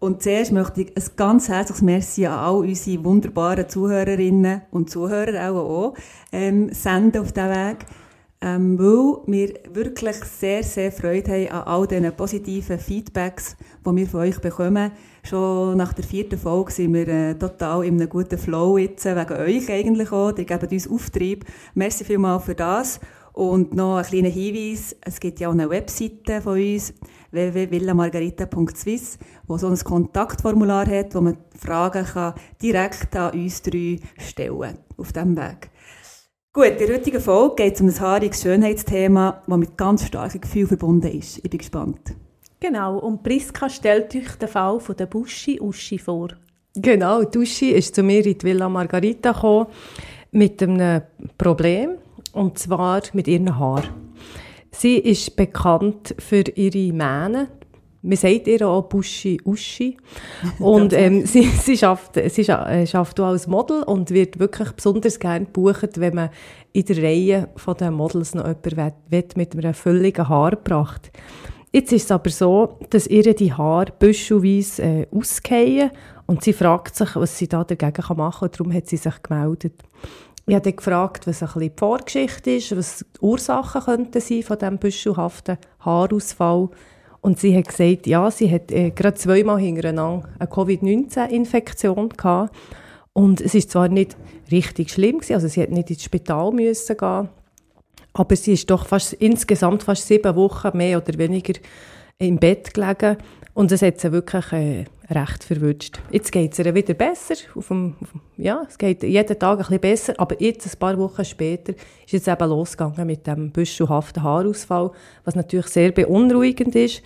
Und zuerst möchte ich ein ganz herzliches Merci an all unsere wunderbaren Zuhörerinnen und Zuhörer auch, auch ähm, senden auf diesem Weg. Ähm, weil wir wirklich sehr, sehr Freude haben an all diesen positiven Feedbacks, die wir von euch bekommen. Schon nach der vierten Folge sind wir äh, total in einem guten Flow jetzt, äh, wegen euch eigentlich auch. Die geben uns Auftrieb. Merci vielmals für das. Und noch ein kleiner Hinweis, es gibt ja auch eine Webseite von uns, www.villamargarita.swiss, wo so ein Kontaktformular hat, wo man Fragen kann direkt an uns drei stellen auf diesem Weg. Gut, in der heutigen Folge geht es um ein haariges Schönheitsthema, das mit ganz starken Gefühlen verbunden ist. Ich bin gespannt. Genau, und Priska stellt euch den Fall von der Buschi Uschi vor. Genau, die Uschi ist zu mir in die Villa Margarita gekommen mit einem Problem, und zwar mit ihren Haaren. Sie ist bekannt für ihre Mähne. Man sagt ihr auch Buschi Uschi. Und ähm, sie, sie, schafft, sie äh, schafft auch als Model und wird wirklich besonders gerne gebucht, wenn man in der Reihe von den Models noch jemanden will, mit einer völligen Haarpracht. Jetzt ist es aber so, dass ihr die Haare büschelweise äh, ausgehen und sie fragt sich, was sie da dagegen machen kann. Und darum hat sie sich gemeldet. Ich habe gefragt, was ein bisschen die Vorgeschichte ist, was die Ursachen könnten sein von diesem büschelhaften Haarausfall. Und sie hat gesagt, ja, sie hat äh, gerade zweimal hintereinander eine Covid-19-Infektion gehabt. Und es ist zwar nicht richtig schlimm gewesen, also sie hat nicht ins Spital müssen gehen, aber sie ist doch fast, insgesamt fast sieben Wochen mehr oder weniger im Bett gelegen. Und es hat sie wirklich äh, recht verwünscht. Jetzt geht es ihr wieder besser. Auf dem, auf dem, ja, es geht jeden Tag ein bisschen besser. Aber jetzt, ein paar Wochen später, ist jetzt eben losgegangen mit dem büschelhaften Haarausfall, was natürlich sehr beunruhigend ist.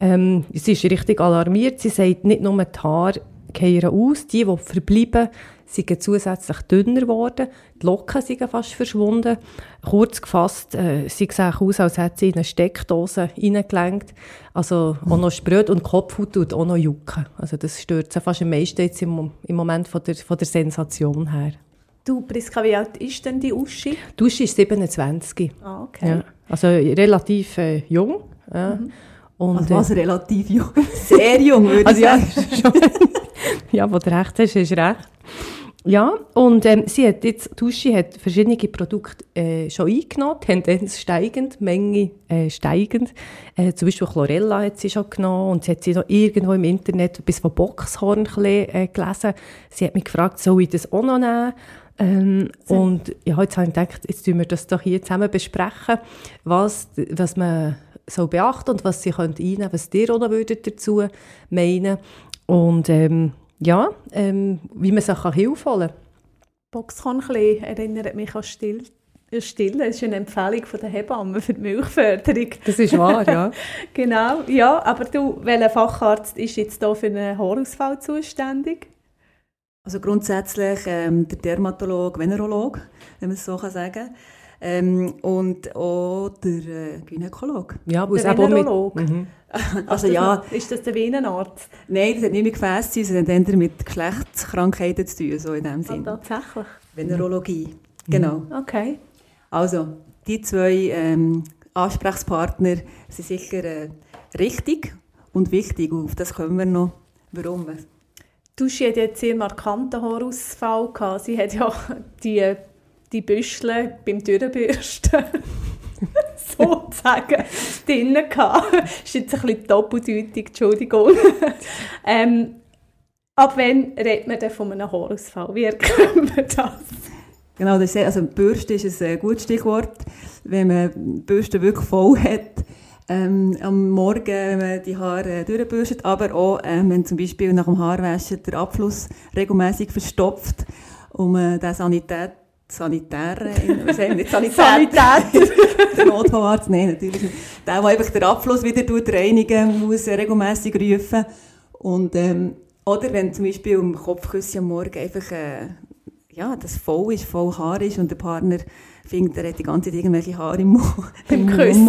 Ähm, sie ist richtig alarmiert. Sie sagt, nicht nur die Haare gehen aus, die, die verbleiben, sind zusätzlich dünner geworden, die Locken sind fast verschwunden. Kurz gefasst, äh, sie sehen aus, als hätte sie in eine Steckdose reingelenkt. Also auch noch spröd und Kopfhaut tut auch noch jucken. Also das stört sie fast am meisten jetzt im, im Moment von der, von der Sensation her. Du, Priska, wie alt ist denn die Uschi? Die Uschi ist 27. Ah, okay. Ja. Also relativ äh, jung. Ja. Und, Also äh, was relativ jung. Sehr jung, würde Also ich ja, sagen. schon. ja, wo du recht hast, du recht. Ja, und ähm, sie hat jetzt, Tuschi hat verschiedene Produkte äh, schon eingenommen, Tendenz steigend, Menge äh, steigend. Äh, zum Beispiel Chlorella hat sie schon genommen und sie hat sie noch irgendwo im Internet etwas von Boxhorn äh, gelesen. Sie hat mich gefragt, soll ich das auch noch nehmen? Ähm, und ja, jetzt habe ich gedacht, jetzt tun wir das doch hier zusammen besprechen, was, was man soll beachten und was sie könnte einnehmen, was ihr auch noch würdet dazu meinen. Und ähm, ja, ähm, wie man sich kann Hilfe holen kann. Boxhornklee erinnert mich an Still. Stillen, das ist eine Empfehlung von der Hebamme für die Milchförderung. Das ist wahr, ja. Genau, ja, aber du, welcher Facharzt ist jetzt da für einen Haarausfall zuständig? Also grundsätzlich ähm, der Dermatolog, Venerolog, wenn man es so kann sagen ähm, und auch der äh, Gynäkolog. ja Der eben auch mit- Venerolog? Mhm. Also ja, Ist das der Venenarzt? nein, das hat nicht mit Gefäß zu tun, sondern eher mit Geschlechtskrankheiten zu tun, so in dem Ah, Sinn. tatsächlich. Venerologie, genau. Okay. Also, die zwei ähm, Ansprechpartner sind sicher äh, richtig und wichtig. Und auf das kommen wir noch. Warum? Duschi hat jetzt sehr markanten Haarausfall gehabt. Sie hat ja die, die Büschel beim Türenbürsten sozusagen drinnen gehabt. ist jetzt ein bisschen doppeldeutig, Entschuldigung. ähm, ab wann redet man denn von einem Haarausfall? Wie erkennt man das? Genau, das ist also Bürste ist ein äh, gutes Stichwort. Wenn man die Bürste wirklich voll hat, ähm, am Morgen, wenn man die Haare äh, durchbürstet, aber auch, ähm, wenn zum Beispiel nach dem Haarwaschen der Abfluss regelmäßig verstopft, um äh, den Sanität, Sanitär, was sagen wir, nicht Sanität, der Notfallarzt, nein, natürlich nicht. Der, der einfach den Abfluss wieder tut, reinigen muss, regelmässig rufen. Und ähm, Oder wenn zum Beispiel am Kopfküsse am Morgen einfach äh, ja, das voll ist, voll Haar ist und der Partner findet, er hat die ganze Zeit irgendwelche Haare im Mund. Beim Küssen.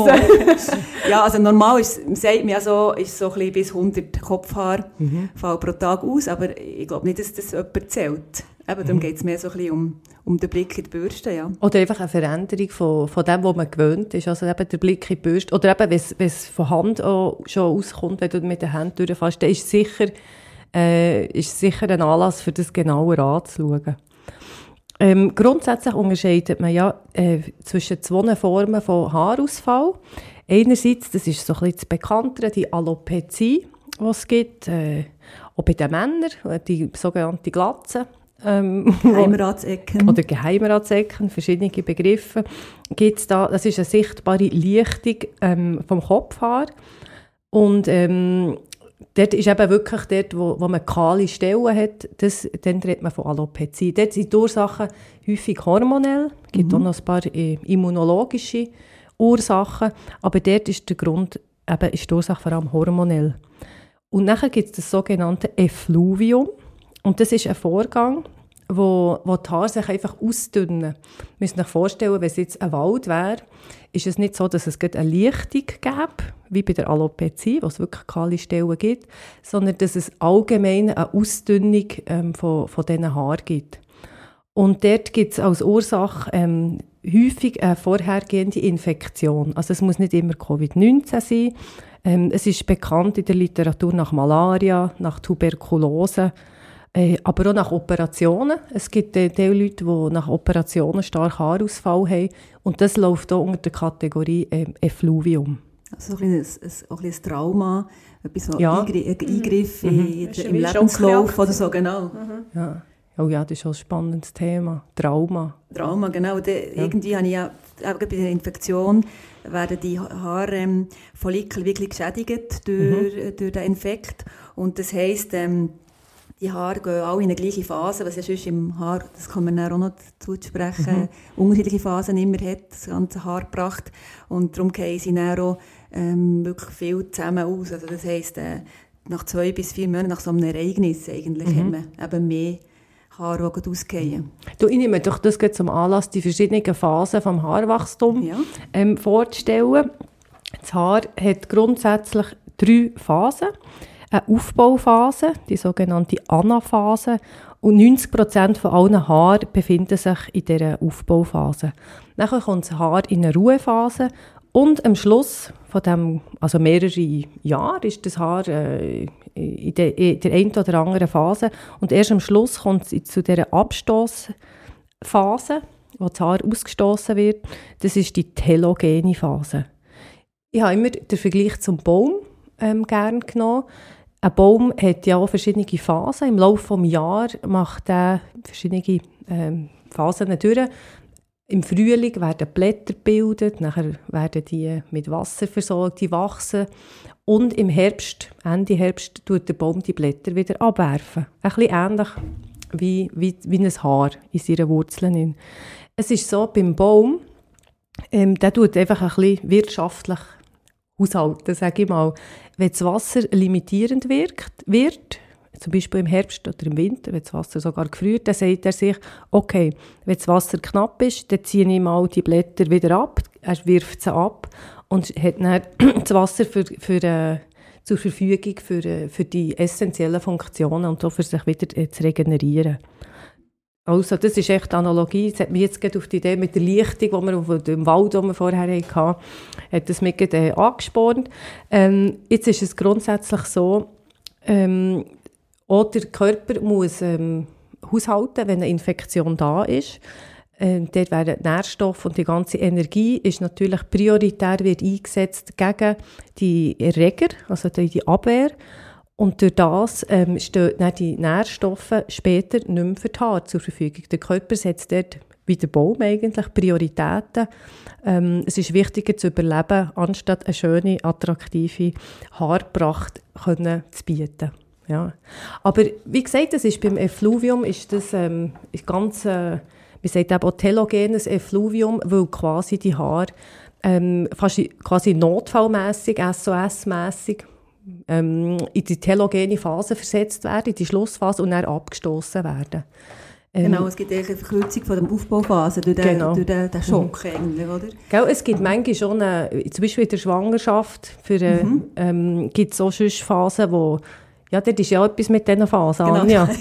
ja, also normal ist, sagt man ja so, ist so ein bisschen bis 100 Kopfhaar Mhm. pro Tag aus, aber ich glaube nicht, dass das jemand zählt. Eben, darum geht es mehr so ein bisschen um, um den Blick in die Bürste, ja. Oder einfach eine Veränderung von, von dem, was man gewöhnt ist. Also eben der Blick in die Bürste. Oder eben, wenn es- von Hand auch schon auskommt, wenn du mit den Händen durchfährst, dann ist sicher, äh, sicher ein Anlass, für das genauer anzuschauen. Ähm, grundsätzlich unterscheidet man ja äh, zwischen zwei Formen von Haarausfall. Einerseits, das ist so ein bisschen das Bekanntere, die Alopezie, die es gibt, äh, auch bei den Männern, die sogenannte Glatze. Ähm, wo- Heimratsecken. oder Geheimratsecken, verschiedene Begriffe, gibt's da. Das ist eine sichtbare Lichtung ähm, vom Kopfhaar. Und ähm, dort ist eben wirklich dort, wo, wo man kahle Stellen hat, das, dann redet man von Alopezie. Dort sind die Ursachen häufig hormonell, es gibt auch noch ein paar äh, immunologische Ursachen, aber dort ist der Grund, eben ist die Ursache vor allem hormonell. Und nachher gibt es das sogenannte Effluvium. Und das ist ein Vorgang, wo, wo die Haare sich einfach ausdünnen. Man muss sich vorstellen, wenn es jetzt ein Wald wäre, ist es nicht so, dass es eine Lichtung gäbe, wie bei der Alopezie, wo es wirklich kahle Stellen gibt, sondern dass es allgemein eine Ausdünnung ähm, von, von diesen Haaren gibt. Und dort gibt es als Ursache ähm, häufig eine vorhergehende Infektion. Also es muss nicht immer Covid-19 sein. Ähm, es ist bekannt in der Literatur nach Malaria, nach Tuberkulose, aber auch nach Operationen. Es gibt äh, die Leute, die nach Operationen stark Haarausfall haben. Und das läuft auch unter der Kategorie ähm, Effluvium. Also so ein bisschen ein, ein, auch ein bisschen ein Trauma, etwas so Ja. Eingri ein Eingriff in, Mhm. Das ist im Lebenslauf oder so, genau. Ja. Oh ja, das ist auch ein spannendes Thema. Trauma. Trauma, genau. Und, äh, Irgendwie habe ich ja, auch bei der Infektion werden die Haarfollikel wirklich geschädigt durch, äh, durch den Infekt. Und das heisst, ähm, die Haare gehen alle in eine gleiche Phase, was ja sonst im Haar, das kann man auch noch dazu zu sprechen, unterschiedliche Phasen immer hat, das ganze Haarpracht. Und darum gehen sie dann auch ähm, wirklich viel zusammen aus. Also das heisst, äh, nach zwei bis vier Monaten, nach so einem Ereignis eigentlich, hat man eben mehr Haare, die ausgehen. Du, ich nehme doch das geht zum Anlass, die verschiedenen Phasen vom Haarwachstum Ja. ähm, vorzustellen. Das Haar hat grundsätzlich drei Phasen. Eine Aufbauphase, die sogenannte Anaphase, und 90% von allen Haaren befinden sich in dieser Aufbauphase. Dann kommt das Haar in eine Ruhephase und am Schluss von dem, also mehrere Jahre, ist das Haar äh, in der, in der einen oder anderen Phase. Und erst am Schluss kommt es zu dieser Abstoßphase, wo das Haar ausgestoßen wird. Das ist die telogene Phase. Ich habe immer den Vergleich zum Baum ähm, gern genommen. Ein Baum hat ja auch verschiedene Phasen. Im Laufe des Jahres macht er verschiedene ähm, Phasen durch. Im Frühling werden Blätter gebildet, nachher werden die mit Wasser versorgt, die wachsen. Und im Herbst, Ende Herbst, tut der Baum die Blätter wieder abwerfen. Ein bisschen ähnlich wie, wie, wie ein Haar in seinen Wurzeln. Es ist so, beim Baum, ähm, der tut einfach ein bisschen wirtschaftlich haushalten, sage ich mal. Wenn das Wasser limitierend wirkt, wird, zum Beispiel im Herbst oder im Winter, wenn das Wasser sogar gefriert, dann sagt er sich, okay, wenn das Wasser knapp ist, dann ziehe ich mal die Blätter wieder ab, er wirft sie ab und hat dann das Wasser für, für, äh, zur Verfügung für, äh, für die essentiellen Funktionen und so für sich wieder äh, zu regenerieren. Also, das ist echt Analogie. Das hat mich jetzt gerade auf die Idee mit der Lichtung, die wir auf dem Wald, den wir vorher hatten, hat das gerade, äh, angespornt. Ähm, jetzt ist es grundsätzlich so, ähm, auch der Körper muss ähm, haushalten, wenn eine Infektion da ist. Ähm, dort werden Nährstoffe und die ganze Energie ist natürlich prioritär wird eingesetzt gegen die Erreger, also die die Abwehr. Und durch das ähm, stehen dann die Nährstoffe später nicht mehr für die Haare zur Verfügung. Der Körper setzt dort, wie der Baum eigentlich, Prioritäten. Ähm, es ist wichtiger zu überleben, anstatt eine schöne, attraktive Haarpracht können zu bieten. Ja. Aber wie gesagt, das ist beim Effluvium ist das ähm, ist ganz, äh, man sagt eben auch telogenes Effluvium, weil quasi die Haare ähm, fast quasi notfallmässig, SOS-mässig, ähm, in die telogene Phase versetzt werden, in die Schlussphase und dann abgestoßen werden. Ähm, genau, es gibt eine Verkürzung von der Aufbauphase durch den, genau. durch den, den Schock mhm. eigentlich, oder? Gell, es gibt manchmal schon, eine, zum Beispiel in der Schwangerschaft, für, äh, mhm. ähm, gibt es auch schon Phasen, wo, ja, dort ist ja etwas mit diesen Phasen, genau. Anja.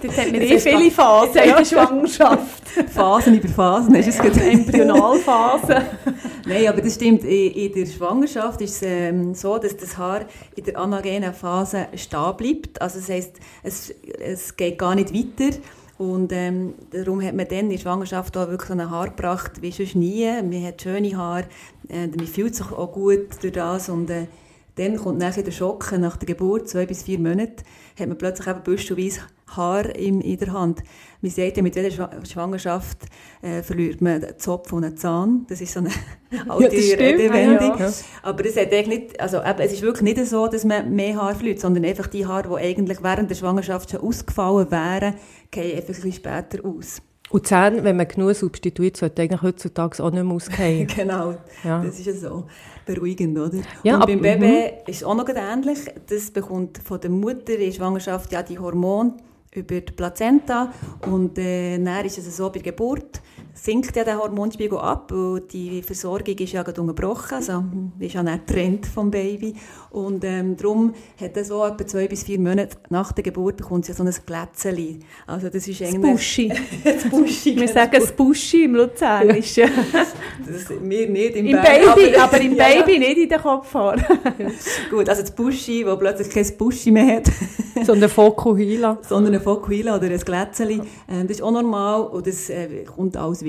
Dort hat man eh viele Phasen in der Schwangerschaft. Phasen über Phasen, ist es ja, Embryonalphase. Nein, aber das stimmt. In, der Schwangerschaft ist es ähm, so, dass das Haar in der anagenen Phase stehen bleibt. Also das heisst, es, es geht gar nicht weiter. Und ähm, darum hat man dann in der Schwangerschaft auch wirklich ein Haar gebracht wie sonst nie. Man hat schöne Haare, äh, man fühlt sich auch gut durch das. Und äh, dann kommt nachher der Schock nach der Geburt, zwei bis vier Monate, hat man plötzlich eben büschelweise Haar in, in der Hand. Man sagt ja, mit jeder Schwangerschaft äh, verliert man den Zopf und einen Zahn. Das ist so eine alte ja, Redewendung. Ja, ja. Aber das hat eigentlich nicht, also eben, es ist wirklich nicht so, dass man mehr Haar verliert, sondern einfach die Haare, die eigentlich während der Schwangerschaft schon ausgefallen wären, gehen einfach ein bisschen später aus. Und Zähne, wenn man genug substituiert, sollte eigentlich heutzutage auch nicht mehr ausgehen. genau, ja. das ist ja so beruhigend, oder? Ja, und beim Baby mhm. ist es auch noch ähnlich. Das bekommt von der Mutter in der Schwangerschaft ja die Hormone über die Plazenta und äh, dann ist es so, bei der Geburt sinkt ja der Hormonspiegel ab, weil die Versorgung ist ja gerade unterbrochen, also ist ja nicht getrennt vom Baby und ähm, darum hat er so etwa zwei bis vier Monate nach der Geburt bekommt sie so ein Glätzeli. Also das ist eigentlich... Buschi. das Buschi. Wir sagen es Buschi im Luzernischen. Ja. das, wir nicht im, Im Baby, aber, aber im ja. Baby nicht in den Kopfhaar. Gut, also das Buschi, wo plötzlich kein Buschi mehr hat. Sondern Fokuhila. Sondern ein Fokuhila oder ein Glätzeli. Ähm, das ist auch normal und das äh, kommt alles wieder.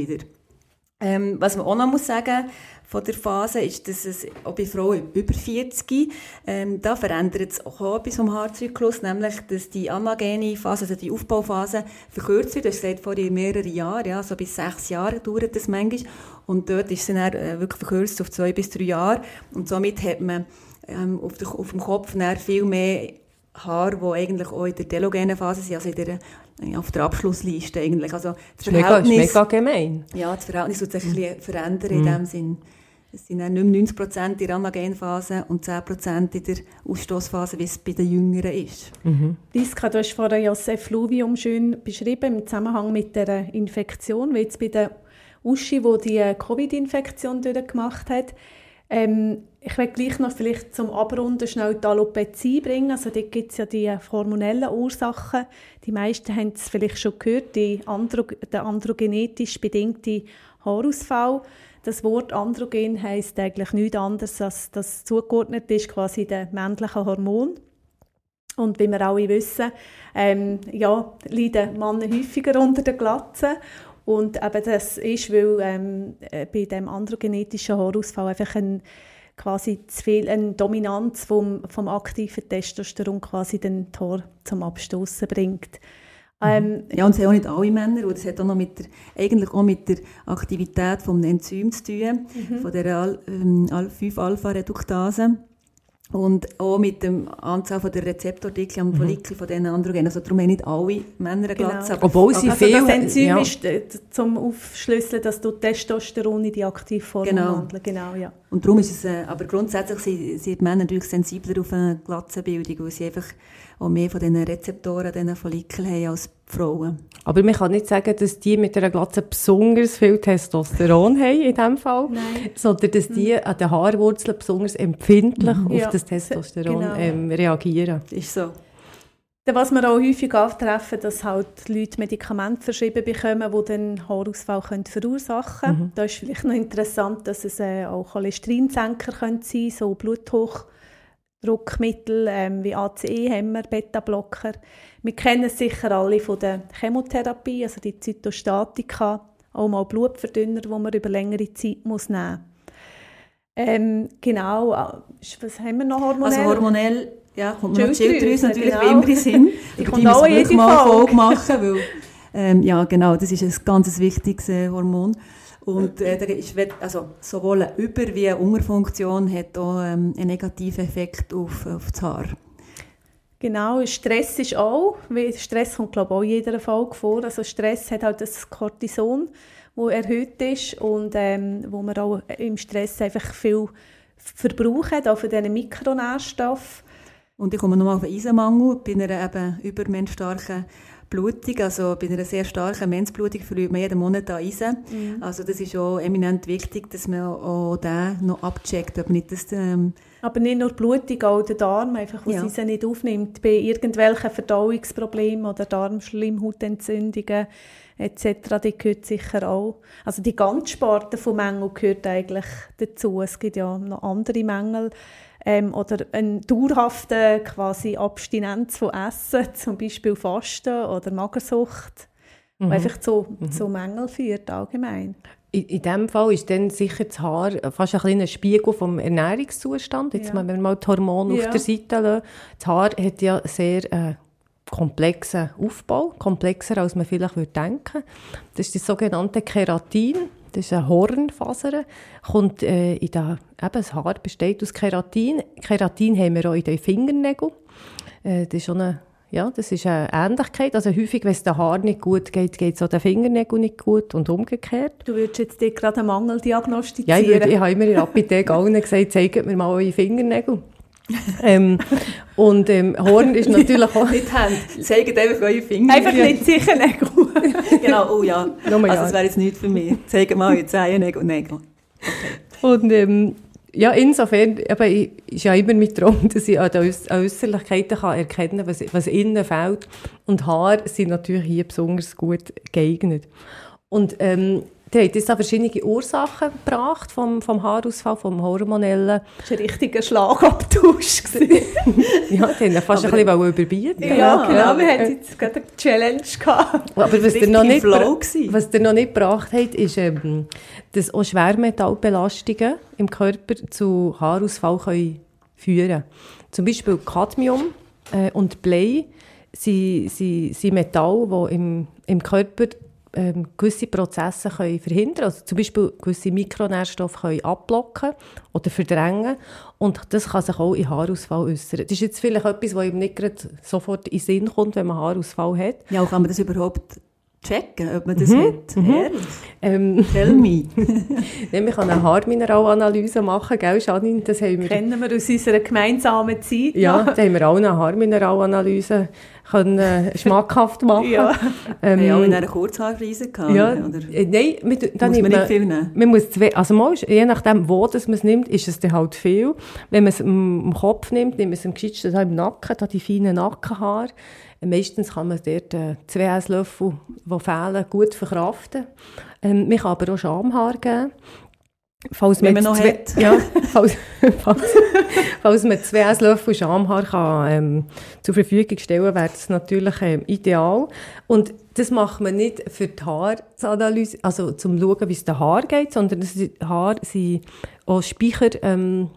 Ähm, was man auch noch muss sagen von der Phase ist, dass es auch bei Frauen über 40, ähm, da verändert es auch etwas vom Haarzyklus, nämlich, dass die anagene Phase, also die Aufbauphase, verkürzt wird. Das ist seit vorher mehrere Jahre, ja, so bis sechs Jahre dauert das manchmal. Und dort ist sie dann äh, wirklich verkürzt auf zwei bis drei Jahre. Und somit hat man ähm, auf, der, auf dem Kopf viel mehr Haare, die eigentlich auch in der telogenen Phase sind, also in der, auf der Abschlussliste eigentlich. Also das, das Verhältnis, ist mega, gemein. Ja, das Verhältnis wird sich ein bisschen verändern in mhm. dem Sinn. Es sind dann nicht mehr 90 Prozent in der Anagenphase und 10 Prozent in der Ausstoßphase, wie es bei den Jüngeren ist. Mhm. Liska, du hast vorhin Josef Fluvium schön beschrieben im Zusammenhang mit der Infektion, wie jetzt bei der Uschi, die die Covid-Infektion durchgemacht hat. Ähm, ich will gleich noch vielleicht zum Abrunden schnell die Alopezie bringen. Also dort gibt es ja die hormonellen Ursachen. Die meisten haben es vielleicht schon gehört, die Andro der androgenetisch bedingte Haarausfall. Das Wort Androgen heißt eigentlich nichts anderes, als dass zugeordnet ist quasi der männlichen Hormon. Und wie wir alle wissen, ähm, ja, leiden Männer häufiger unter der Glatze. Und eben das ist, weil ähm, äh, bei dem androgenetischen Haarausfall einfach ein, quasi zu viel, eine Dominanz vom, vom aktiven Testosteron quasi den Tor zum Abstoßen bringt. Mhm. Ähm, ja, und es haben auch nicht alle Männer, und es hat auch noch mit der, eigentlich auch mit der Aktivität des Enzyms zu tun, mhm. von der ähm, 5-Alpha-Reduktase. Und auch mit der Anzahl der Rezeptordikel am mhm. Follikel von diesen Androgenen. Also darum haben nicht alle Männer eine genau. Glatze. Genau. Obwohl sie also viel... das Enzym ja. ist äh, zum Aufschlüsseln, dass du Testosteron in die Aktivform genau. wandeln. Genau, ja. Und darum ist es... Äh, aber grundsätzlich sind, sind die Männer natürlich sensibler auf eine Glatzenbildung, weil sie einfach auch mehr von diesen Rezeptoren, diesen Follikel haben als Frauen. Aber man kann nicht sagen, dass die mit einer Glatze besonders viel Testosteron haben in diesem Fall, Nein. sondern dass die mhm. an den Haarwurzeln besonders empfindlich mhm. auf ja. das Testosteron genau. ähm, reagieren. Ist so. Was wir auch häufig antreffen, dass halt Leute Medikamente verschrieben bekommen, die den Haarausfall können verursachen können. Mhm. Da ist vielleicht noch interessant, dass es äh, auch Cholesterinsenker können sein so Bluthoch Druckmittel ähm, wie ACE-Hämmer, Beta-Blocker. Wir kennen es sicher alle von der Chemotherapie, also die Zytostatika, auch mal Blutverdünner, die man über längere Zeit muss nehmen muss. Ähm, genau, äh, was haben wir noch hormonell? Also hormonell, ja, kommt man noch Schilddrüse natürlich genau. immer in Sinn. Die kommt auch jede mal Folge machen, weil, ähm, ja genau, das ist ein ganz wichtiges äh, Hormon. Und äh, ist, also, sowohl eine Über- wie eine Unterfunktion hat auch ähm, einen negativen Effekt auf, auf das Haar. Genau, Stress ist auch, Stress kommt glaube ich auch in jeder Folge vor. Also Stress hat halt das Cortison, wo erhöht ist und ähm, wo man auch im Stress einfach viel Verbrauch hat, auch von diesen Mikronährstoffen. Und ich komme nochmal auf den Eisenmangel. Bei einer eben übermenschstarken Blutung, also bei einer sehr starken Menzblutung verliert man jeden Monat an Eisen. Mhm. Also das ist auch eminent wichtig, dass man auch den noch abcheckt, ob nicht das... Ähm aber nicht nur Blutung, auch der Darm, einfach, was ja. Eisen nicht aufnimmt. Bei irgendwelchen Verdauungsproblemen oder Darmschleimhautentzündungen etc., die gehört sicher auch. Also die ganze Sparte von Mängeln gehört eigentlich dazu. Es gibt ja noch andere Mängel ähm, oder eine dauerhafte quasi Abstinenz von Essen, zum Beispiel Fasten oder Magersucht, mhm. einfach zu, mhm. zu Mängeln führt allgemein. In, in diesem Fall ist dann sicher das Haar fast ein kleiner Spiegel vom Ernährungszustand. Jetzt, ja. wenn wir mal die Hormone ja. auf der Seite lassen. Das Haar hat ja sehr äh, komplexen Aufbau, komplexer als man vielleicht würde denken. Das ist das sogenannte Keratin. Das ist eine Hornfaser, kommt äh, in der, eben, das Haar besteht aus Keratin. Keratin haben wir auch in den Fingernägeln. Äh, das ist schon eine, ja, das ist eine Ähnlichkeit. Also häufig, wenn es den Haar nicht gut geht, geht es auch den Fingernägeln nicht gut und umgekehrt. Du würdest jetzt dir gerade einen Mangel diagnostizieren? Ja, ich, würde, ich habe immer in der Apotheke allen gesagt, zeigt mir mal eure Fingernägel. Ähm, und ähm, Horn ist natürlich auch... nicht Hände, zeigt einfach eure Finger. Einfach nicht sicher Nägel. genau, oh ja. also das wäre jetzt nichts für mich. Zeig mal eure Zehennägel und Nägel. Okay. Und ähm, ja, insofern eben, ist ja immer mit Traum, dass ich an den Äußerlichkeiten kann erkennen kann, was, was innen fehlt. Und Haare sind natürlich hier besonders gut geeignet. Und ähm, der hat jetzt verschiedene Ursachen gebracht vom, vom Haarausfall, vom hormonellen. Das war ein richtiger Schlagabtausch. ja, die haben fast Aber ein bisschen überbieten. Ja, ja, genau. Wir hatten jetzt gerade eine Challenge gehabt. Aber was der noch, nicht, was der noch nicht gebracht hat, ist, ähm, dass auch Schwermetallbelastungen im Körper zu Haarausfall können führen können. Zum Beispiel Cadmium äh, und Blei sind, sind, sind Metalle, die im, im Körper ähm, gewisse Prozesse können verhindern also zum Beispiel gewisse Mikronährstoffe können abblocken oder verdrängen und das kann sich auch in Haarausfall äußern. Das ist jetzt vielleicht etwas, was ihm nicht sofort in den Sinn kommt, wenn man Haarausfall hat. Ja, kann man das überhaupt checken, ob man das mhm. hat. Mhm. Ehrlich? Ähm, Tell me. ich kann eine Haarmineralanalyse machen, gell, Janine? Das haben wir... Kennen wir aus unserer gemeinsamen Zeit. Ja, da haben wir auch eine Haarmineralanalyse können, äh, schmackhaft machen. ja. Ähm, ja, auch in einer Kurzhaarkrise gehabt, ja, oder? Äh, nein, mit, dann muss man nicht viel nehmen? Man muss zwei, also mal, je nachdem, wo das man es nimmt, ist es dann halt viel. Wenn man es im, Kopf nimmt, nimmt man es im Geschichtsten im Nacken, da die feinen Nackenhaare. Meistens kann man dort äh, zwei Esslöffel, die fehlen, gut verkraften. Ähm, man kann aber auch Schamhaar geben. Falls man, noch zwei, hat. Ja, falls, falls, falls man zwei Esslöffel Schamhaar kann, ähm, zur Verfügung stellen wäre das natürlich ähm, ideal. Und das macht man nicht für die Haaranalyse, also zum schauen, wie es den Haar geht, sondern die Haare sind auch Speicher, ähm,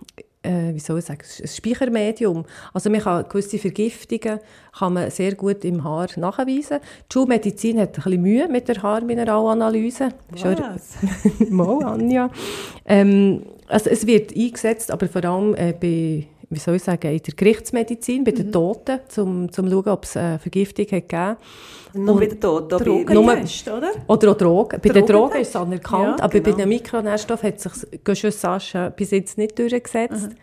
äh, wie soll ich sagen, ein Speichermedium. Also man kann gewisse Vergiftungen kann man sehr gut im Haar nachweisen. Die Schulmedizin hat ein bisschen Mühe mit der Haarmineralanalyse. Was? Mal, Anja. Ähm, also es wird eingesetzt, aber vor allem äh, bei wie soll ich sagen, in der Gerichtsmedizin, bei den mhm. Toten, um zu schauen, ob es eine Vergiftung hat gegeben Nur bei den Toten, Drogentest, oder? Oder auch Drogen. Bei den Drogen ist es anerkannt, ja, aber genau. bei den Mikronährstoffen hat sich Gushusasche bis jetzt nicht durchgesetzt. Mhm.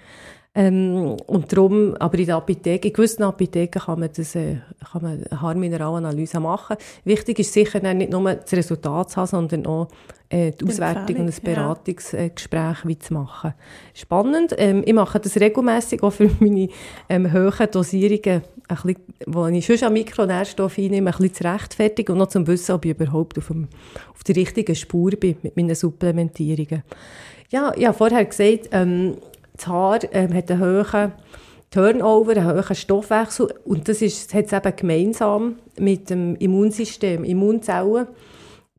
Ähm, und darum, aber in der Apotheke, in gewissen Apotheken kann man, das, äh, kann man eine Haarmineralanalyse machen. Wichtig ist sicher nicht nur das Resultat zu haben, sondern auch äh, die Auswertung und ein Beratungsgespräch ja. zu machen. Spannend. Ähm, ich mache das regelmäßig auch für meine ähm, hohen Dosierungen, ein bisschen, wo ich schon an Mikronährstoffe einnehme, ein bisschen zu rechtfertigen und noch zum Wissen, ob ich überhaupt auf, dem, auf der richtigen Spur bin mit meinen Supplementierungen. Ja, ich habe vorher gesagt, ähm, das Haar ähm, hat einen hohen Turnover, einen hohen Stoffwechsel und das ist, hat es eben gemeinsam mit dem Immunsystem. Immunzellen,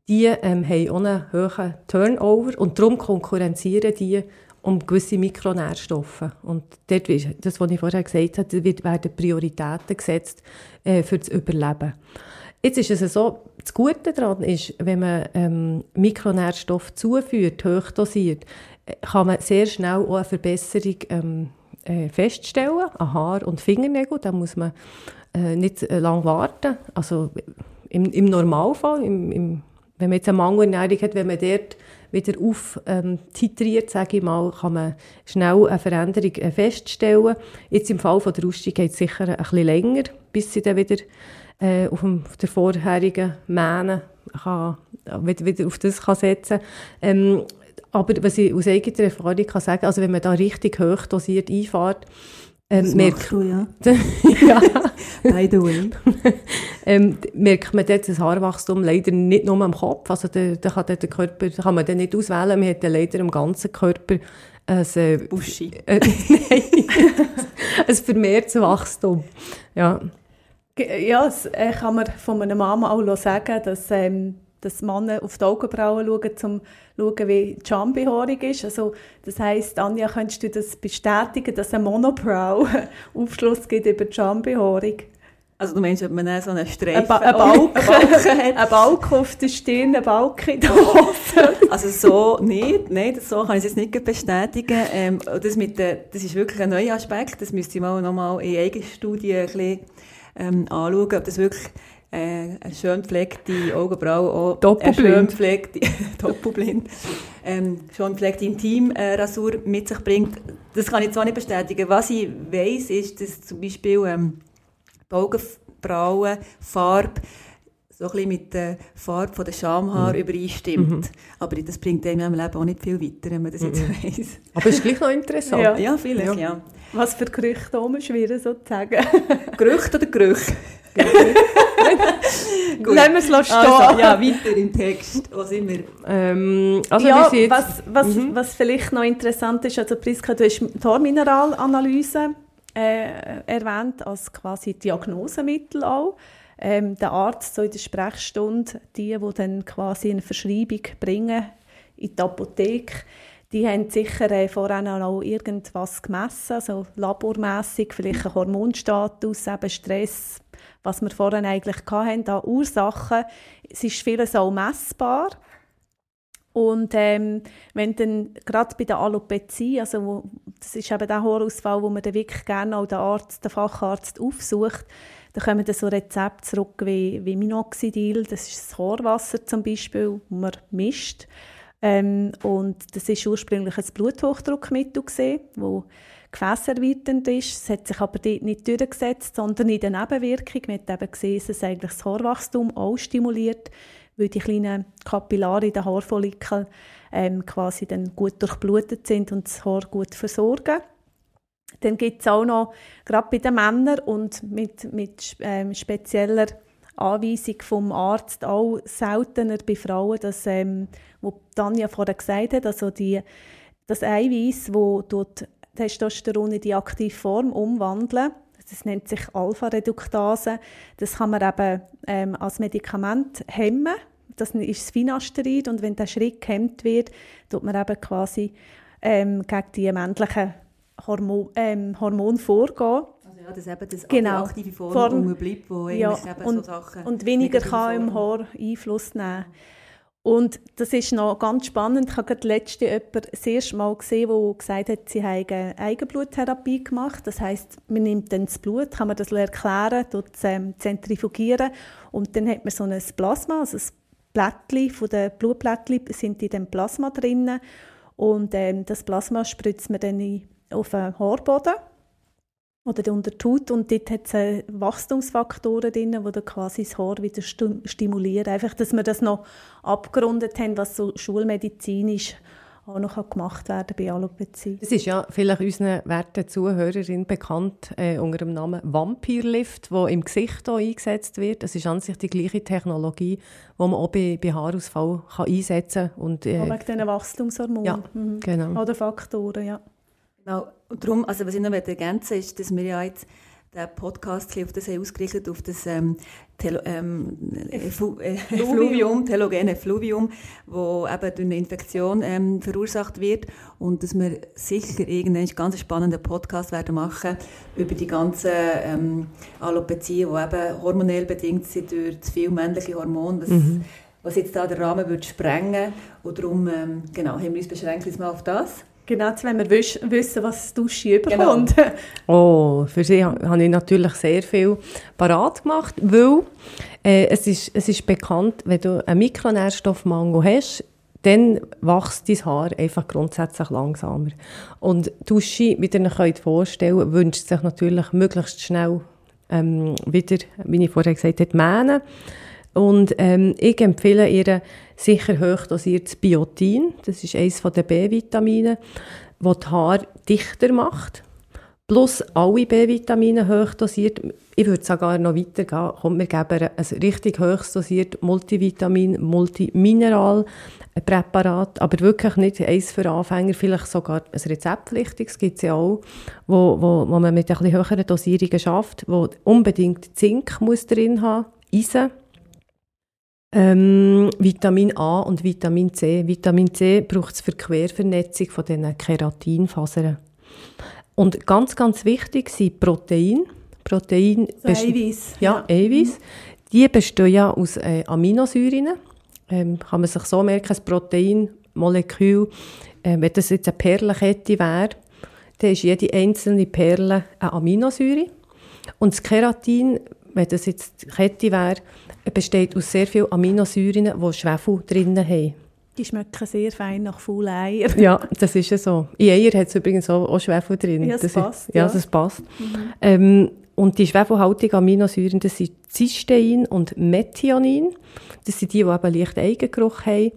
die ähm, haben auch einen hohen Turnover und darum konkurrenzieren die um gewisse Mikronährstoffe. Und dort, das, was ich vorher gesagt habe, werden Prioritäten gesetzt äh, für das Überleben. Jetzt ist es so, das Gute daran ist, wenn man ähm, Mikronährstoffe zuführt, hochdosiert, kann man sehr schnell auch eine Verbesserung ähm, äh, feststellen an Haar- und Fingernägeln. Da muss man äh, nicht äh, lange warten. Also im, im Normalfall, im, im, wenn man jetzt eine Mangelernährung hat, wenn man dort wieder auftitriert, ähm, sage ich mal, kann man schnell eine Veränderung äh, feststellen. Jetzt im Fall von der Rustung geht es sicher ein bisschen länger, bis sie dann wieder äh, auf, dem, auf der vorherigen Mähne kann, wieder, wieder auf das kann setzen kann. Ähm, aber was ich aus eigener Erfahrung kann sagen, also wenn man da richtig hoch dosiert einfährt, ähm, das merkt, du, ja. ja. By the way. ähm, merkt man dort das Haarwachstum leider nicht nur am Kopf. Also da, da kann der Körper, da kann man den nicht auswählen. Man hat dann leider am ganzen Körper ein, äh, Buschi. Äh, nein, ein vermehrtes Wachstum. Ja. Ja, das äh, kann man von meiner Mama auch sagen, dass ähm, dass Männer auf die Augenbrauen schauen, um zu schauen, wie die Schambehaarung ist. Also, das heisst, Anja, könntest du das bestätigen, dass ein Monobrow Aufschluss gibt über die Schambehaarung? Also du meinst, ob man dann so einen Streifen... Ein, ba ein Balken, hat. ein Balken auf der Stirn, ein Balken in der Hose. also so nicht, nein, so kann ich es jetzt nicht bestätigen. Ähm, das, mit der, das ist wirklich ein neuer Aspekt, das müsste ich mal noch mal in Eigenstudie ein bisschen ähm, anschauen, ob das wirklich äh, eine schön gepflegte Augenbraue auch Doppelblind. eine schön gepflegte, doppelblind, ähm, schön gepflegte Intimrasur mit sich bringt. Das kann ich zwar nicht bestätigen. Was ich weiss, ist, dass zum Beispiel ähm, die Augenbrauen, Farbe, so ein bisschen mit der Farbe von der Schamhaar mhm. übereinstimmt. Mhm. Aber das bringt einem im Leben auch nicht viel weiter, wenn man das jetzt mhm. weiss. Aber es ist gleich noch interessant. Ja, ja vielleicht, ja. ja. Was für Gerüchte umschwirren sozusagen? Gerüchte oder Gerüche? Gut. Lassen wir es stehen. Also, ja, weiter im Text. Wo sind wir? Ähm, also ja, was, was, mhm. was vielleicht noch interessant ist, also Priska, du hast die Haarmineralanalyse äh, erwähnt als quasi Diagnosemittel auch. Ähm, der Arzt so in der Sprechstunde, die, die dann quasi eine Verschreibung bringen in die Apotheke, die haben sicher äh, vorher auch irgendwas gemessen, also labormässig, vielleicht ein Hormonstatus, eben Stress, was wir vorhin eigentlich hatten, an Ursachen. Es ist vieles auch messbar. Und ähm, wenn dann gerade bei der Alopezie, also wo, das ist eben der Haarausfall, wo man dann wirklich gerne auch den Arzt, den Facharzt aufsucht, da kommen dann so Rezepte zurück wie, wie Minoxidil, das ist das Haarwasser zum Beispiel, wo man mischt. Ähm, und das ist ursprünglich ein Bluthochdruckmittel gesehen, wo gefäßerweiternd ist. Es hat sich aber dort nicht durchgesetzt, sondern in der Nebenwirkung. Man hat eben gesehen, dass es eigentlich das Haarwachstum auch stimuliert, weil die kleinen Kapillare in den Haarfollikeln ähm, quasi dann gut durchblutet sind und das Haar gut versorgen. Dann gibt es auch noch, gerade bei den Männern und mit, mit ähm, spezieller Anweisung vom Arzt auch seltener bei Frauen, dass, ähm, wo Tanja vorher gesagt hat, also die, das Eiweiß, wo dort Testosteron in die aktive Form umwandeln, das nennt sich Alpha-Reduktase, das kann man eben ähm, als Medikament hemmen, das ist das Finasterid und wenn der Schritt gehemmt wird, tut man eben quasi ähm, gegen die männlichen Hormon, ähm, Hormone vorgehen. Ja, dass eben das genau. aktive Form, Form. bleibt, wo ja, eben und, so Sachen... Und weniger kann im Haar Einfluss nehmen. Und das ist noch ganz spannend. Ich habe gerade letzte jemand das erste Mal gesehen, der gesagt hat, sie haben Eigenbluttherapie gemacht. Das heißt, man nimmt dann das Blut, kann man das erklären, dort ähm, zentrifugieren und dann hat man so ein Plasma, also das Blättchen von den Blutblättchen sind in dem Plasma drin und ähm, das Plasma spritzt man dann auf den Haarboden oder unter die Haut und dort hat es äh, Wachstumsfaktoren drin, die dann quasi das Haar wieder stimulieren. Einfach, dass wir das noch abgerundet haben, was so schulmedizinisch auch noch gemacht werden bei Alopezie. Es ist ja vielleicht unseren werten Zuhörerinnen bekannt äh, unter dem Namen Vampirlift, wo im Gesicht auch eingesetzt wird. Das ist an sich die gleiche Technologie, die man auch bei, bei Haarausfall kann einsetzen kann. Und, äh, wegen diesen Wachstumshormonen ja, mhm. genau. oder Faktoren, ja. Genau. Und darum, also was ich noch ergänzen ist, dass wir ja jetzt den Podcast auf das ausgerichtet, auf das ähm, Telo, ähm, Effu, äh, Fluvium, telogene Fluvium, wo eben durch eine Infektion ähm, verursacht wird und dass wir sicher irgendwann einen ganz spannenden Podcast werden machen über die ganzen ähm, Alopezien, die eben hormonell bedingt sind durch zu viel männliche Hormone, was, mhm. was jetzt da den Rahmen würde sprengen und darum ähm, genau, haben wir uns beschränkt jetzt mal auf das. Genau, wollen wir wissen, was die Dusche überkommt. Genau. Oh, für sie habe ich natürlich sehr viel parat gemacht, weil äh, es, ist, es ist bekannt, wenn du einen Mikronährstoffmangel hast, dann wächst dein Haar einfach grundsätzlich langsamer. Und Dusche, wie ihr euch vorstellen wünscht sich natürlich möglichst schnell ähm, wieder, wie ich vorher gesagt habe, mähnen. Und ähm, ich empfehle ihr sicher hochdosiertes Biotin. Das ist eines der B-Vitamine, das die Haare dichter macht. Plus alle B-Vitamine hochdosiert. Ich würde sogar noch weitergehen. Kommt, wir geben ein richtig hochdosiert Multivitamin, Multimineral Präparat, aber wirklich nicht eins für Anfänger, vielleicht sogar ein rezeptpflichtiges gibt es ja auch, wo, wo, wo man mit bisschen höheren Dosierungen schafft, wo unbedingt Zink muss drin haben, Eisen, ähm, Vitamin A und Vitamin C. Vitamin C braucht es für die Quervernetzung von diesen Keratinfasern. Und ganz, ganz wichtig sind Protein. Protein so Eiweiß. Ja, ja. Eiweiß. Die bestehen ja aus äh, Aminosäuren. Ähm, kann man sich so merken, ein Proteinmolekül, äh, wenn das jetzt eine Perlenkette wäre, dann ist jede einzelne Perle eine Aminosäure. Und das Keratin, wenn das jetzt eine Kette wäre, besteht aus sehr vielen Aminosäuren, die Schwefel drin haben. Die schmecken sehr fein nach Full Eier. ja, das ist ja so. In Eier hat es übrigens auch, auch Schwefel drin. Ja, das, das passt. Ist, ja, ja, das passt. Mhm. Ähm, und die schwefelhaltigen Aminosäuren, das sind Cystein und Methionin. Das sind die, die eben leicht Eigengeruch haben.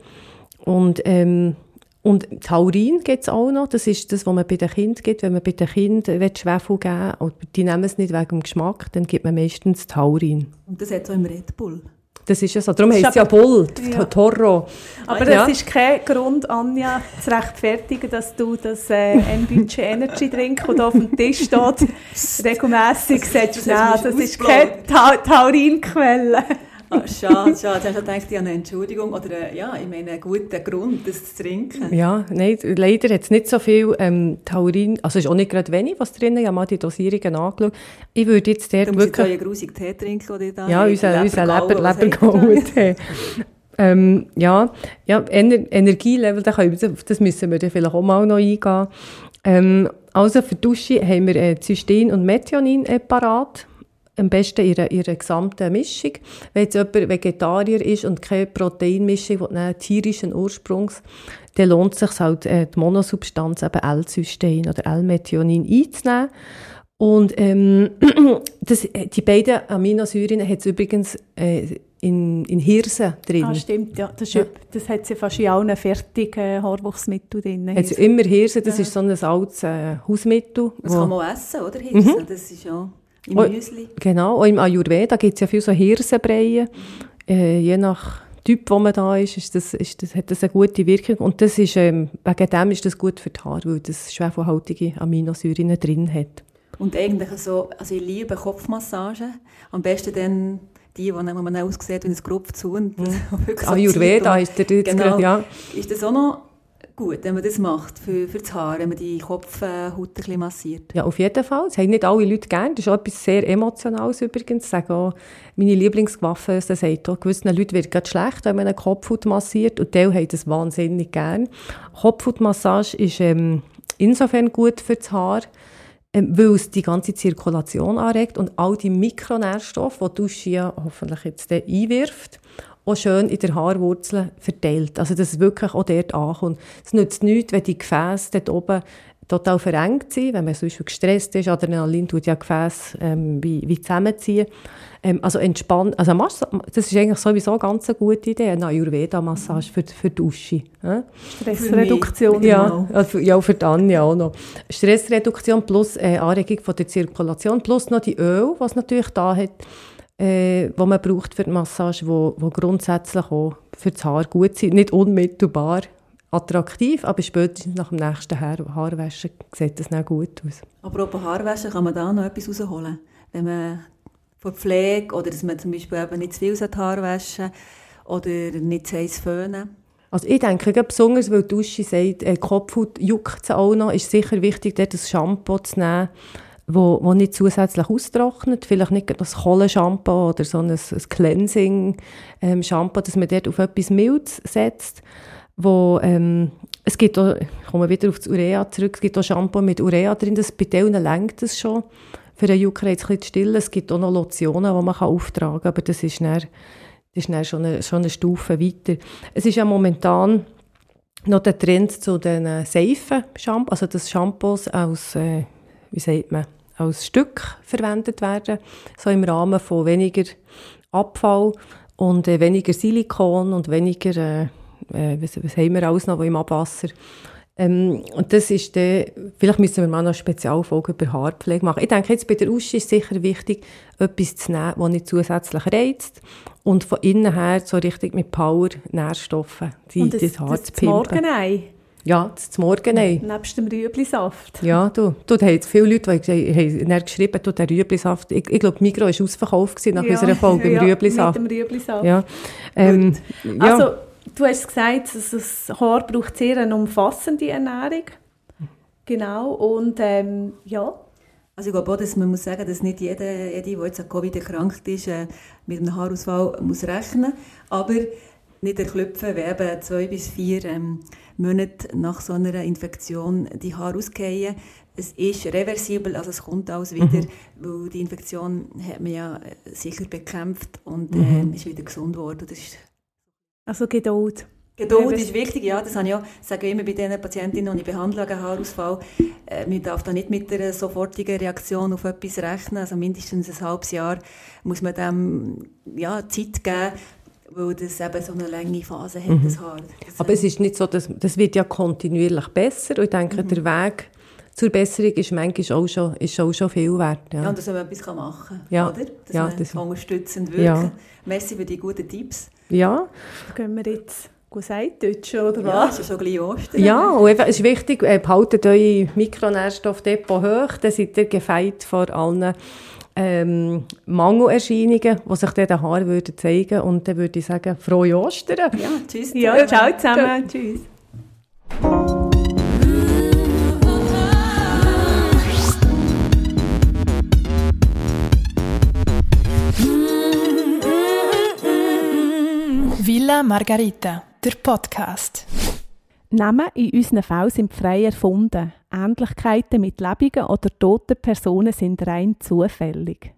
Und, ähm, und Taurin gibt es auch noch. Das ist das, was man bei den Kindern gibt. Wenn man bei den Kindern Schwefel geben will, und die nehmen es nicht wegen dem Geschmack, dann gibt man meistens Taurin. Und das hat es auch im Red Bull? Das ist ja so. Darum heißt es ja Bull, ja. Toro. Aber das ist kein Grund, Anja, zu rechtfertigen, dass du das äh, NBC Energy Drink, das auf dem Tisch steht, regelmässig sagst, nein, das ist keine Ta Taurinquelle. Ah, schade, schade. Hast du gedacht, ich habe eine Entschuldigung oder ja, ich meine, einen guten Grund, das zu trinken? Ja, nein, leider hat es nicht so viel ähm, Taurin, also es ist auch nicht gerade wenig, was drin ist. Ich habe mal die Dosierungen angeschaut. Ich würde jetzt der du wirklich... Du musst grusigen Tee trinken, oder da Ja, unser, unser Leber, Lebergauen-Tee. ähm, ja, ja Ener Energielevel, das müssen wir vielleicht auch mal noch eingehen. Ähm, also für die Dusche haben wir äh, Cystein und Methionin äh, parat am besten ihre, ihre gesamte Mischung. Wenn jetzt jemand Vegetarier ist und keine Proteinmischung, die tierischen Ursprungs, dann lohnt es sich halt, äh, die Monosubstanz, eben L-Cystein oder L-Methionin einzunehmen. Und ähm, das, die beiden Aminosäuren hat es übrigens äh, in, in Hirse drin. Ah, stimmt, ja. Das, ist, ja. das hat sie fast in allen fertigen Haarwuchsmitteln drin. Hat sie immer Hirse, das ja. ist so ein altes äh, Hausmittel. Das kann man auch essen, oder? Hirse, mhm. das ist ja... Im oh, Müsli? Genau, auch im Ayurveda gibt es ja viel so Hirsenbreien. Äh, je nach Typ, wo man da ist, ist das, ist das, hat das eine gute Wirkung. Und das ist, ähm, wegen dem ist das gut für die Haare, weil das schwefelhaltige Aminosäuren drin hat. Und eigentlich so, also ich liebe Kopfmassagen. Am besten dann die, die man aussieht wie ein Grupf zu. Und mhm. Ayurveda ist der jetzt genau. ja. Ist das auch noch gut, wenn man das macht für, für das Haar, wenn man die Kopfhaut ein massiert. Ja, auf jeden Fall. Das haben nicht alle Leute gerne. Das ist auch etwas sehr Emotionales übrigens. Ich sage auch, meine Lieblingswaffe, das sagt auch, gewissen Leuten wird es schlecht, wenn man eine Kopfhaut massiert und die haben das wahnsinnig gerne. Kopfhautmassage ist ähm, insofern gut für das Haar, ähm, weil es die ganze Zirkulation anregt und all die Mikronährstoffe, die die Dusche ja hoffentlich jetzt einwirft, auch schön in der Haarwurzel verteilt. Also, dass es wirklich auch dort ankommt. Es nützt nichts, wenn die Gefäße dort oben total verengt sind, wenn man zum Beispiel gestresst ist. Adrenalin tut ja Gefäße ähm, wie, wie zusammenziehen. Ähm, also entspannt, also das ist eigentlich sowieso eine ganz gute Idee, eine Ayurveda-Massage für, für die Dusche. Ja? Stressreduktion. Ja, also, ja, für die Anja auch noch. Stressreduktion plus äh, Anregung von der Zirkulation plus noch die Öl, was natürlich da hat äh, die man braucht für die Massage, wo, wo grundsätzlich auch für das Haar gut sind. Nicht unmittelbar attraktiv, aber spätestens nach dem nächsten Haar Haarwaschen sieht das nicht gut aus. Apropos Haarwaschen, kann man da noch etwas rausholen? Wenn man von Pflege oder dass man zum Beispiel eben nicht zu viel Haar waschen oder nicht zu heiß föhnen? Also ich denke, besonders weil die Dusche sagt, äh, Kopfhaut juckt auch noch, ist sicher wichtig, dort das Shampoo zu nehmen, wo, wo nicht zusätzlich austrocknet, vielleicht nicht ein Kohlenshampoo oder so ein, ein Cleansing-Shampoo, ähm, dass man dort auf etwas Mildes setzt, wo, ähm, es gibt auch, ich komme wieder auf das Urea zurück, es gibt auch Shampoo mit Urea drin, das bei denen lenkt es schon, für den Juckreiz ein zu stillen. Es gibt auch noch Lotionen, die man auftragen kann, aber das ist, dann, das ist dann schon, eine, schon eine Stufe weiter. Es ist ja momentan noch der Trend zu den äh, Seifen, also das Shampoos aus, äh, wie sagt man, als Stück verwendet werden, so im Rahmen von weniger Abfall und äh, weniger Silikon und weniger, äh, äh, was, was haben wir alles noch im Abwasser. Ähm, und das ist dann, vielleicht müssen wir mal noch eine Spezialfolge über Haarpflege machen. Ich denke, jetzt bei der Uschi ist sicher wichtig, etwas zu nehmen, das nicht zusätzlich reizt und von innen her so richtig mit Power Nährstoffe die, und das, das Haar das zu pimpen. Morgenei. Ja, das Morgenei. Nebst dem Rüeblisaft. Ja, du, du, da haben viele Leute, die haben geschrieben, du, der Rüeblisaft, ich, ich glaube, Migros war ausverkauft nach ja, unserer Folge ja, im Rüeblisaft. mit dem Rüeblisaft. Ja. Ähm, ja. Also, du hast gesagt, das Haar braucht sehr eine umfassende Ernährung. Genau, und ähm, ja. Also ich glaube auch, dass man muss sagen, dass nicht jeder, jede, die jetzt an Covid erkrankt ist, äh, mit einem Haarausfall muss rechnen aber nicht erklüpfen, wenn eben zwei bis vier ähm, Monate nach so einer Infektion die Haare ausgehen. Es ist reversibel, also es kommt alles wieder, mhm. weil die Infektion hat man ja äh, sicher bekämpft und äh, ist wieder gesund geworden. Also Geduld. Geduld ist wichtig, ja, das habe ich auch, sage ich immer bei den Patientinnen, die ich behandle, einen Haarausfall. Äh, man darf da nicht mit einer sofortigen Reaktion auf etwas rechnen, also mindestens ein halbes Jahr muss man dem ja, Zeit geben, weil das eben so eine lange Phase hat, mhm. das Haar. Das Aber es ist nicht so, dass, das wird ja kontinuierlich besser und ich denke, mhm. der Weg zur Besserung ist manchmal auch schon, ist auch schon viel wert. Ja, ja und dass man etwas machen kann, ja. oder? Dass ja, man das unterstützend wirken ja. Merci für die guten Tipps. Ja. Gehen wir jetzt Deutsch oder was? Ja, es ist schon gleich Ostern. Ja, und es ist wichtig, äh, behaltet eure Mikronährstoffdepot hoch, dann seid ihr gefeit vor allen ähm, Mangelerscheinungen, die sich dann den Haaren würden zeigen Und dann würde ich sagen, frohe Ostern. Ja, tschüss. Ja, ciao zusammen. Tschüss. Villa Margarita, der Podcast. Namen in unseren Fällen sind frei erfunden. Ähnlichkeiten mit lebenden oder toten Personen sind rein zufällig.